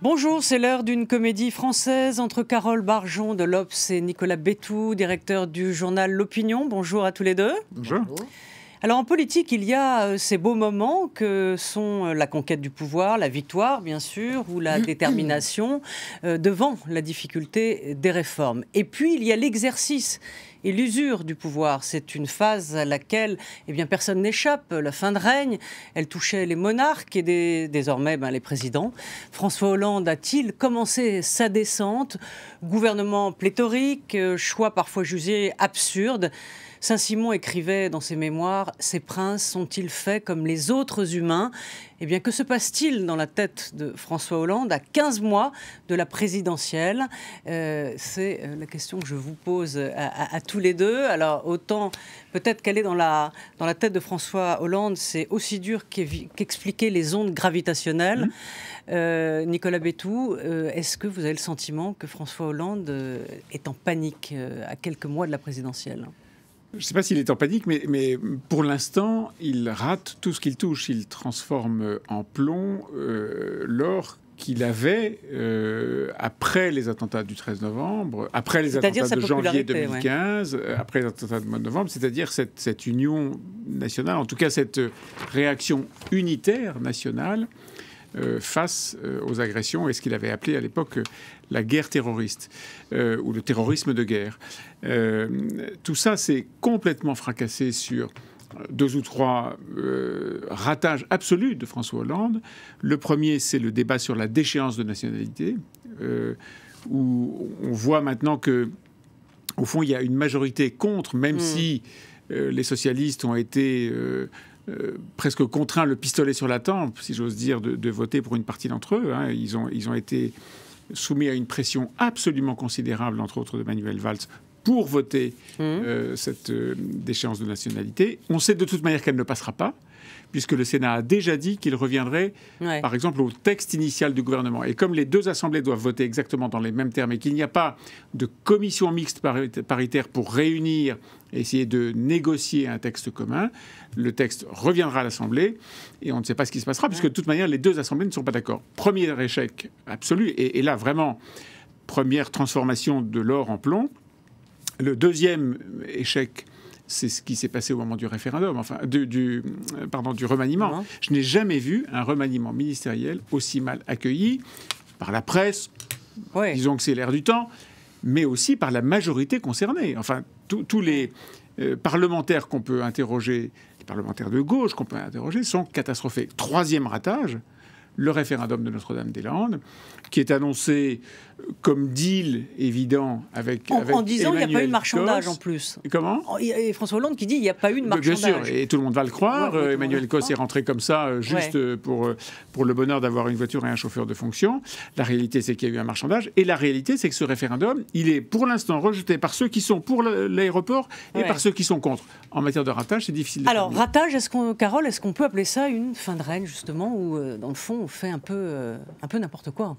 Bonjour, c'est l'heure d'une comédie française entre Carole Barjon de l'Obs et Nicolas Bétou, directeur du journal L'Opinion. Bonjour à tous les deux. Bonjour. Alors en politique, il y a euh, ces beaux moments que sont euh, la conquête du pouvoir, la victoire bien sûr, ou la détermination euh, devant la difficulté des réformes. Et puis il y a l'exercice et l'usure du pouvoir. C'est une phase à laquelle eh personne n'échappe. La fin de règne, elle touchait les monarques et désormais ben, les présidents. François Hollande a-t-il commencé sa descente? Gouvernement pléthorique, choix parfois jugés absurdes. Saint-Simon écrivait dans ses mémoires Ces princes sont-ils faits comme les autres humains? Eh bien, que se passe-t-il dans la tête de François Hollande à 15 mois de la présidentielle euh, C'est euh, la question que je vous pose à, tous les deux. Alors, autant peut-être qu'elle est dans la, dans la tête de François Hollande, c'est aussi dur qu'expliquer les ondes gravitationnelles. Mmh. Euh, Nicolas Bétou, est-ce que vous avez le sentiment que François Hollande est en panique à quelques mois de la présidentielle? Je ne sais pas s'il est en panique, mais, mais pour l'instant, il rate tout ce qu'il touche. Il transforme en plomb euh, l'or qu'il avait euh, après les attentats du 13 novembre, après les attentats de janvier 2015, euh, après les attentats de mois de novembre, c'est-à-dire cette, cette, union nationale, en tout cas cette réaction unitaire nationale euh, face euh, aux agressions et ce qu'il avait appelé à l'époque euh, la guerre terroriste ou le terrorisme de guerre. tout ça s'est complètement fracassé sur deux ou trois ratages absolus de François Hollande. Le premier, c'est le débat sur la déchéance de nationalité, où on voit maintenant que, au fond, il y a une majorité contre, même hmm. si les socialistes ont été euh, presque contraint le pistolet sur la tempe, si j'ose dire, de, voter pour une partie d'entre eux. Hein. Ils, ont, ils ont été soumis à une pression absolument considérable, entre autres de Manuel Valls, pour voter mmh. euh, cette euh, déchéance de nationalité. On sait de toute manière qu'elle ne passera pas puisque le Sénat a déjà dit qu'il reviendrait, par exemple, au texte initial du gouvernement. Et comme les deux assemblées doivent voter exactement dans les mêmes termes et qu'il n'y a pas de commission mixte paritaire pour réunir et essayer de négocier un texte commun, le texte reviendra à l'Assemblée et on ne sait pas ce qui se passera, puisque de toute manière, les deux assemblées ne sont pas d'accord. Premier échec absolu, et, et là, vraiment, première transformation de l'or en plomb. Le deuxième échec, c'est ce qui s'est passé au moment du référendum, enfin du, pardon, du remaniement. Je n'ai jamais vu un remaniement ministériel aussi mal accueilli par la presse, disons que c'est l'air du temps, mais aussi par la majorité concernée. Enfin, tous les euh, parlementaires qu'on peut interroger, les parlementaires de gauche qu'on peut interroger, sont catastrophés. Troisième ratage, le référendum de Notre-Dame-des-Landes, qui est annoncé comme deal évident avec. En, en disant qu'il n'y a pas eu de marchandage en plus. comment Et François Hollande qui dit qu'il n'y a pas eu de marchandage. Bien sûr, et tout le monde va le croire. Emmanuel Cos est rentré comme ça, euh, juste euh, pour, euh, pour le bonheur d'avoir une voiture et un chauffeur de fonction. La réalité, c'est qu'il y a eu un marchandage. Et la réalité, c'est que ce référendum, il est pour l'instant rejeté par ceux qui sont pour l'aéroport et par ceux qui sont contre. En matière de ratage, c'est difficile. De Alors, ratage, est-ce qu'on, Carole, est-ce qu'on peut appeler ça une fin de règne, justement, où, dans le fond, fait un peu, un peu n'importe quoi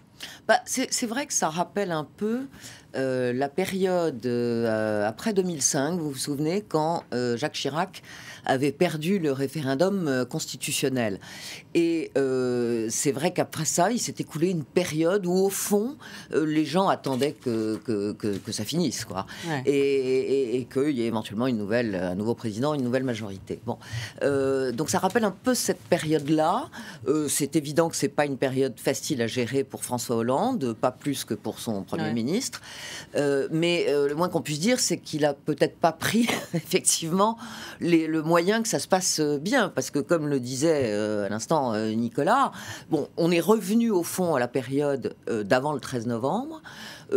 bah, c'est vrai que ça rappelle un peu euh, la période euh, après 2005, vous vous souvenez, quand euh, Jacques Chirac avait perdu le référendum constitutionnel. Et c'est vrai qu'après ça, il s'est écoulé une période où, au fond, les gens attendaient que, que, ça finisse, quoi. Et, et, qu'il y ait éventuellement une nouvelle, un nouveau président, une nouvelle majorité. Bon. donc ça rappelle un peu cette période-là. c'est évident que c'est pas une période facile à gérer pour François Hollande, pas plus que pour son Premier ministre. Euh, mais euh, le moins qu'on puisse dire, c'est qu'il a peut-être pas pris effectivement le moyen que ça se passe bien, parce que comme le disait euh, à l'instant Nicolas, bon, on est revenu au fond à la période d'avant le 13 novembre.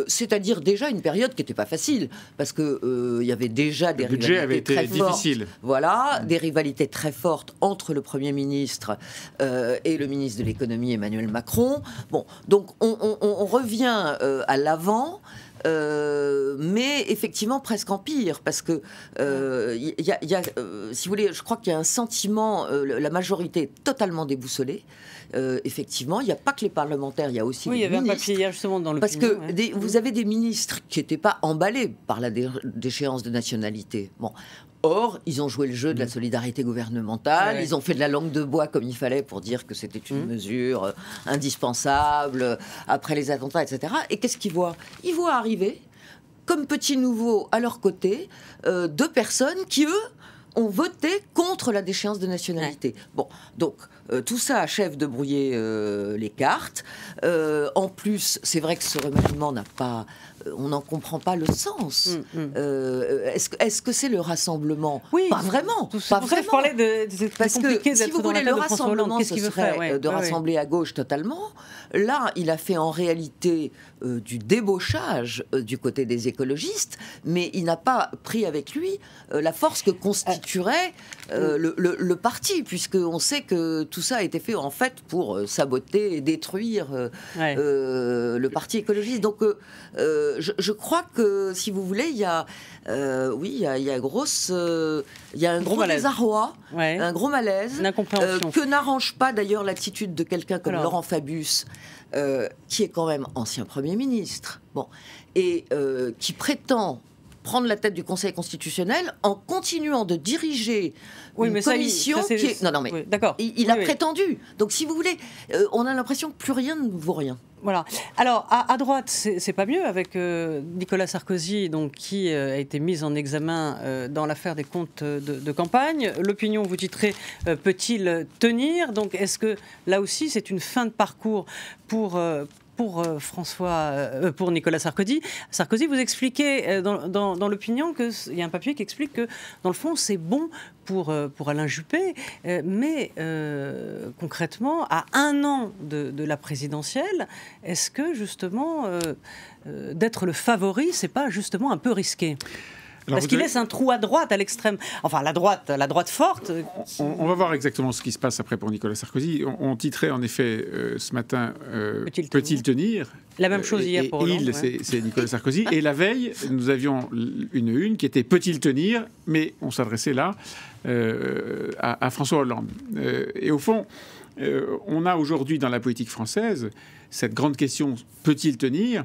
C'est-à-dire déjà une période qui n'était pas facile, parce que il y avait déjà des le budget avait été très difficile. Voilà, mm. des rivalités très fortes entre le Premier ministre et le ministre de l'économie Emmanuel Macron. Bon, donc on, on revient à l'avant. Euh, mais effectivement presque en pire, parce que euh, y, a, euh, si vous voulez, je crois qu'il y a un sentiment, la majorité est totalement déboussolée. effectivement, il n'y a pas que les parlementaires, il y a aussi oui, les il y avait ministres. un papier justement dans le Parce que vous avez des ministres qui n'étaient pas emballés par la déchéance de nationalité. Bon, Or, ils ont joué le jeu de la solidarité gouvernementale, ils ont fait de la langue de bois comme il fallait pour dire que c'était une mesure euh, indispensable euh, après les attentats, etc. Et qu'est-ce qu'ils voient? Ils voient arriver, comme petits nouveaux à leur côté, euh, deux personnes qui, eux, ont voté contre la déchéance de nationalité. Bon, donc tout ça achève de brouiller euh, les cartes. Euh, en plus, c'est vrai que ce remaniement n'a pas, on n'en comprend pas le sens. Mm, mm. est-ce, que c'est le rassemblement? Oui, pas vraiment. Tout, pas vraiment. Je parlais de, Parce que si vous voulez, le rassemblement, ce serait de rassembler à gauche totalement. Là, il a fait en réalité du débauchage du côté des écologistes, mais il n'a pas pris avec lui la force que constituerait le, le, le parti, puisqu'on sait que tout ça a été fait en fait pour euh, saboter et détruire euh, euh, le parti écologiste. Donc je, crois que si vous voulez, il y a oui, il y a, il y a grosse, il y a un gros, gros désarroi, un gros malaise, que n'arrange pas d'ailleurs l'attitude de quelqu'un comme Laurent Fabius, qui est quand même ancien Premier ministre, bon, et qui prétend prendre la tête du Conseil constitutionnel en continuant de diriger oui, une mais commission ça, qui est... Non, non, mais d'accord. il, a prétendu. Donc, si vous voulez, euh, on a l'impression que plus rien ne vaut rien. Voilà. Alors, à, droite, c'est pas mieux avec euh, Nicolas Sarkozy, donc, qui euh, a été mis en examen dans l'affaire des comptes de, campagne. L'opinion, vous titrez, peut-il tenir? Donc, est-ce que là aussi, c'est une fin de parcours pour, euh, François, euh, pour Nicolas Sarkozy? Sarkozy, vous expliquez euh, dans, l'opinion qu'il y a un papier qui explique que dans le fond c'est bon pour, pour Alain Juppé, mais concrètement, à un an de, la présidentielle, est-ce que justement d'être le favori, c'est pas justement un peu risqué? Parce qu'il laisse un trou à droite, à l'extrême. Enfin, la droite, la droite forte. On, va voir exactement ce qui se passe après pour Nicolas Sarkozy. On, titrait en effet euh, ce matin euh, Peut-il tenir, La même chose hier pour Hollande. Il, c'est Nicolas Sarkozy. Et la veille, nous avions une une qui était Peut-il tenir? Mais on s'adressait là euh, à, François Hollande. et au fond, on a aujourd'hui dans la politique française cette grande question Peut-il tenir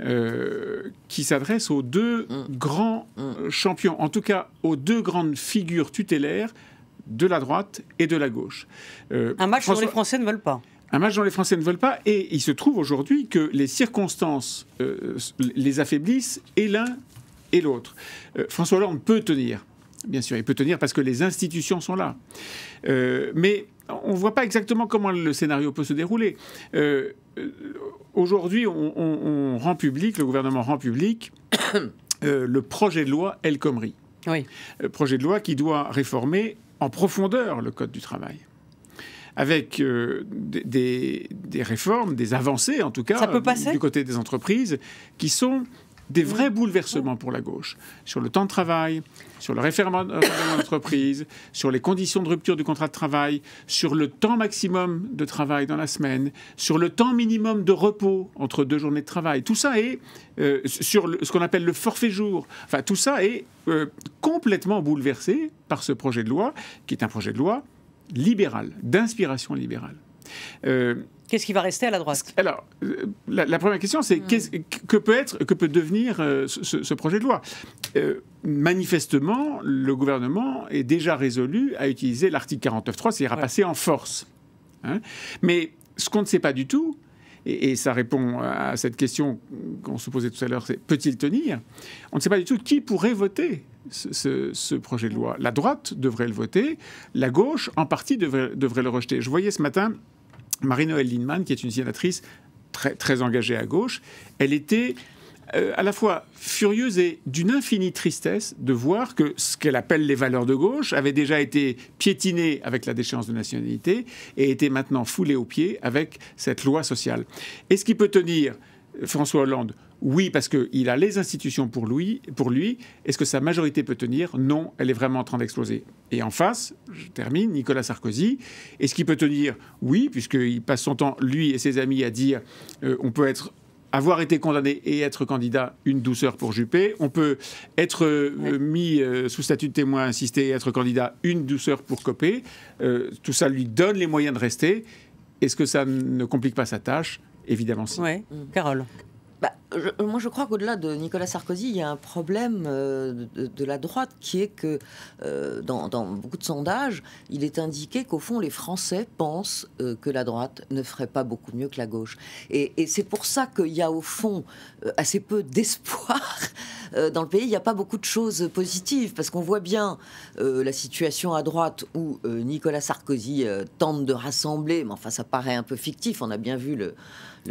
euh, qui s'adresse aux deux mm. grands mm. champions, en tout cas aux deux grandes figures tutélaires de la droite et de la gauche. Euh, un match dont les Français ne veulent pas. Un match dont les Français ne veulent pas, et il se trouve aujourd'hui que les circonstances euh, les affaiblissent, et l'un et l'autre. François Hollande peut tenir, bien sûr, il peut tenir parce que les institutions sont là. mais on ne voit pas exactement comment le scénario peut se dérouler. Euh, aujourd'hui, on, rend public, le gouvernement rend public euh, le projet de loi El Khomri. Oui. Le projet de loi qui doit réformer en profondeur le Code du travail avec euh, des, réformes, des avancées en tout cas, du côté des entreprises, qui sont des vrais bouleversements pour la gauche sur le temps de travail, sur le référendum d'entreprise, sur les conditions de rupture du contrat de travail, sur le temps maximum de travail dans la semaine, sur le temps minimum de repos entre deux journées de travail. Tout ça est euh, sur ce qu'on appelle le forfait jour. Enfin, tout ça est euh, complètement bouleversé par ce projet de loi, qui est un projet de loi libéral, d'inspiration libérale. Euh, Qu'est-ce qui va rester à la droite? Alors, la, première question, c'est hmm. que peut être, que peut devenir euh, ce, projet de loi? Euh, Manifestement, le gouvernement est déjà résolu à utiliser l'article 49.3, c'est-à-dire à passer en force. Hein. Mais ce qu'on ne sait pas du tout, et, ça répond à cette question qu'on se posait tout à l'heure, c'est peut-il tenir? On ne sait pas du tout qui pourrait voter ce, ce, projet de loi. La droite devrait le voter, la gauche, en partie, devrait, devrait le rejeter. Je voyais ce matin Marie-Noëlle Lindemann, qui est une sénatrice très, très engagée à gauche, elle était euh, à la fois furieuse et d'une infinie tristesse de voir que ce qu'elle appelle les valeurs de gauche avait déjà été piétiné avec la déchéance de nationalité et était maintenant foulé aux pieds avec cette loi sociale. Est-ce qu'il peut tenir François Hollande oui, parce qu'il a les institutions pour lui. Pour lui. Est-ce que sa majorité peut tenir? Non, elle est vraiment en train d'exploser. Et en face, je termine, Nicolas Sarkozy. Est-ce qu'il peut tenir Oui, puisqu'il passe son temps, lui et ses amis, à dire euh, on peut être avoir été condamné et être candidat, une douceur pour Juppé. On peut être euh, mis euh, sous statut de témoin insisté et être candidat, une douceur pour Copé. tout ça lui donne les moyens de rester. Est-ce que ça ne complique pas sa tâche? Évidemment si. Oui, Carole. Bah, moi, je crois qu'au-delà de Nicolas Sarkozy, il y a un problème euh, de, la droite qui est que euh, dans, beaucoup de sondages, il est indiqué qu'au fond, les Français pensent euh, que la droite ne ferait pas beaucoup mieux que la gauche. Et, c'est pour ça qu'il y a au fond assez peu d'espoir dans le pays. Il n'y a pas beaucoup de choses positives parce qu'on voit bien la situation à droite où Nicolas Sarkozy tente de rassembler, mais enfin, ça paraît un peu fictif. On a bien vu le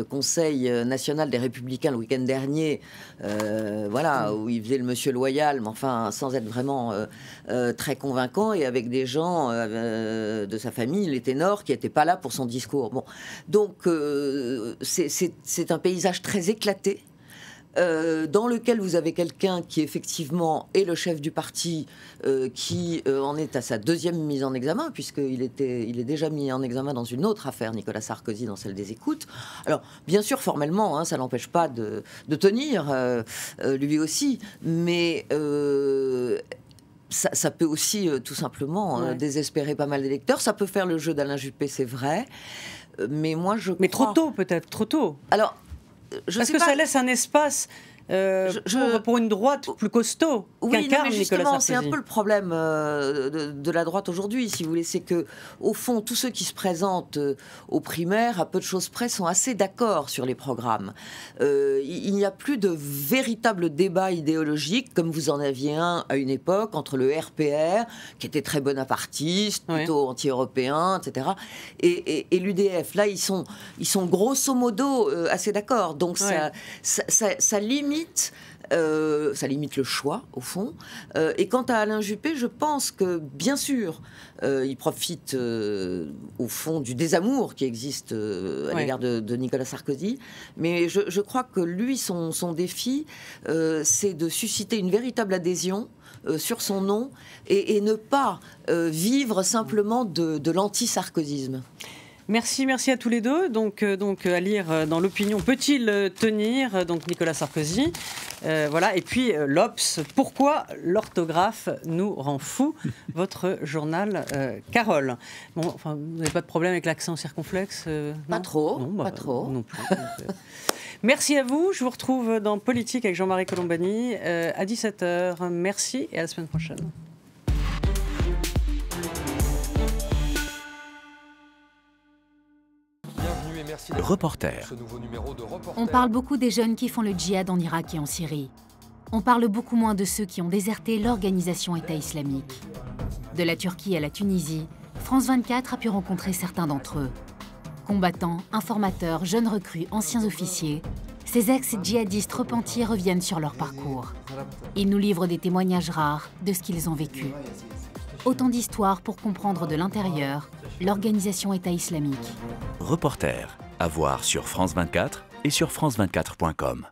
Conseil euh, national des Républicains le week-end dernier, euh, voilà, où il faisait le monsieur loyal, mais enfin sans être vraiment euh, très convaincant, et avec des gens de sa famille, les ténors, qui n'étaient pas là pour son discours. Bon, donc c'est un paysage très éclaté. Euh, dans lequel vous avez quelqu'un qui effectivement est le chef du parti, euh, qui euh, en est à sa deuxième mise en examen, puisqu'il était, il est déjà mis en examen dans une autre affaire, Nicolas Sarkozy, dans celle des écoutes. Alors, bien sûr, formellement, hein, ça n'empêche pas de, tenir, lui aussi, mais ça, peut aussi tout simplement désespérer pas mal d'électeurs. Ça peut faire le jeu d'Alain Juppé, c'est vrai. Mais moi, je. Mais trop tôt, peut-être, trop tôt. Alors, parce que ça laisse un espace euh, pour, une droite plus costaud oui, mais justement, c'est un peu le problème euh, de, la droite aujourd'hui, si vous voulez, c'est que au fond, tous ceux qui se présentent euh, aux primaires, à peu de choses près, sont assez d'accord sur les programmes. il n'y a plus de véritable débat idéologique, comme vous en aviez un à une époque entre le RPR, qui était très bonapartiste, plutôt anti-européen, etc., et, l'UDF. Là, ils sont, ils sont grosso modo assez d'accord. Donc ça, ça limite euh, ça limite le choix, au fond. Euh, et quant à Alain Juppé, je pense que, bien sûr, euh, il profite, au fond, du désamour qui existe à l'égard de, Nicolas Sarkozy. Mais je, crois que lui, son, défi, c'est de susciter une véritable adhésion sur son nom et, ne pas vivre simplement de, de l'anti-sarkozisme. Merci, merci à tous les deux. Donc, euh, donc à lire euh, dans l'opinion, peut-il euh, tenir Donc Nicolas Sarkozy, voilà. Et puis l'Obs, pourquoi l'orthographe nous rend fou Votre journal, Carole? Bon, enfin, vous n'avez pas de problème avec l'accent circonflexe Pas trop, bah, pas trop. Non plus. Merci à vous. Je vous retrouve dans Politique avec Jean-Marie Colombani à 17h. Merci et à la semaine prochaine. Reporter. On parle beaucoup des jeunes qui font le djihad en Irak et en Syrie. On parle beaucoup moins de ceux qui ont déserté l'organisation État islamique. De la Turquie à la Tunisie, France 24 a pu rencontrer certains d'entre eux. Combattants, informateurs, jeunes recrues, anciens officiers, ces ex-djihadistes repentis reviennent sur leur parcours. Ils nous livrent des témoignages rares de ce qu'ils ont vécu. Autant d'histoires pour comprendre de l'intérieur l'organisation État islamique. Reporter, à voir sur France 24 et sur France24.com.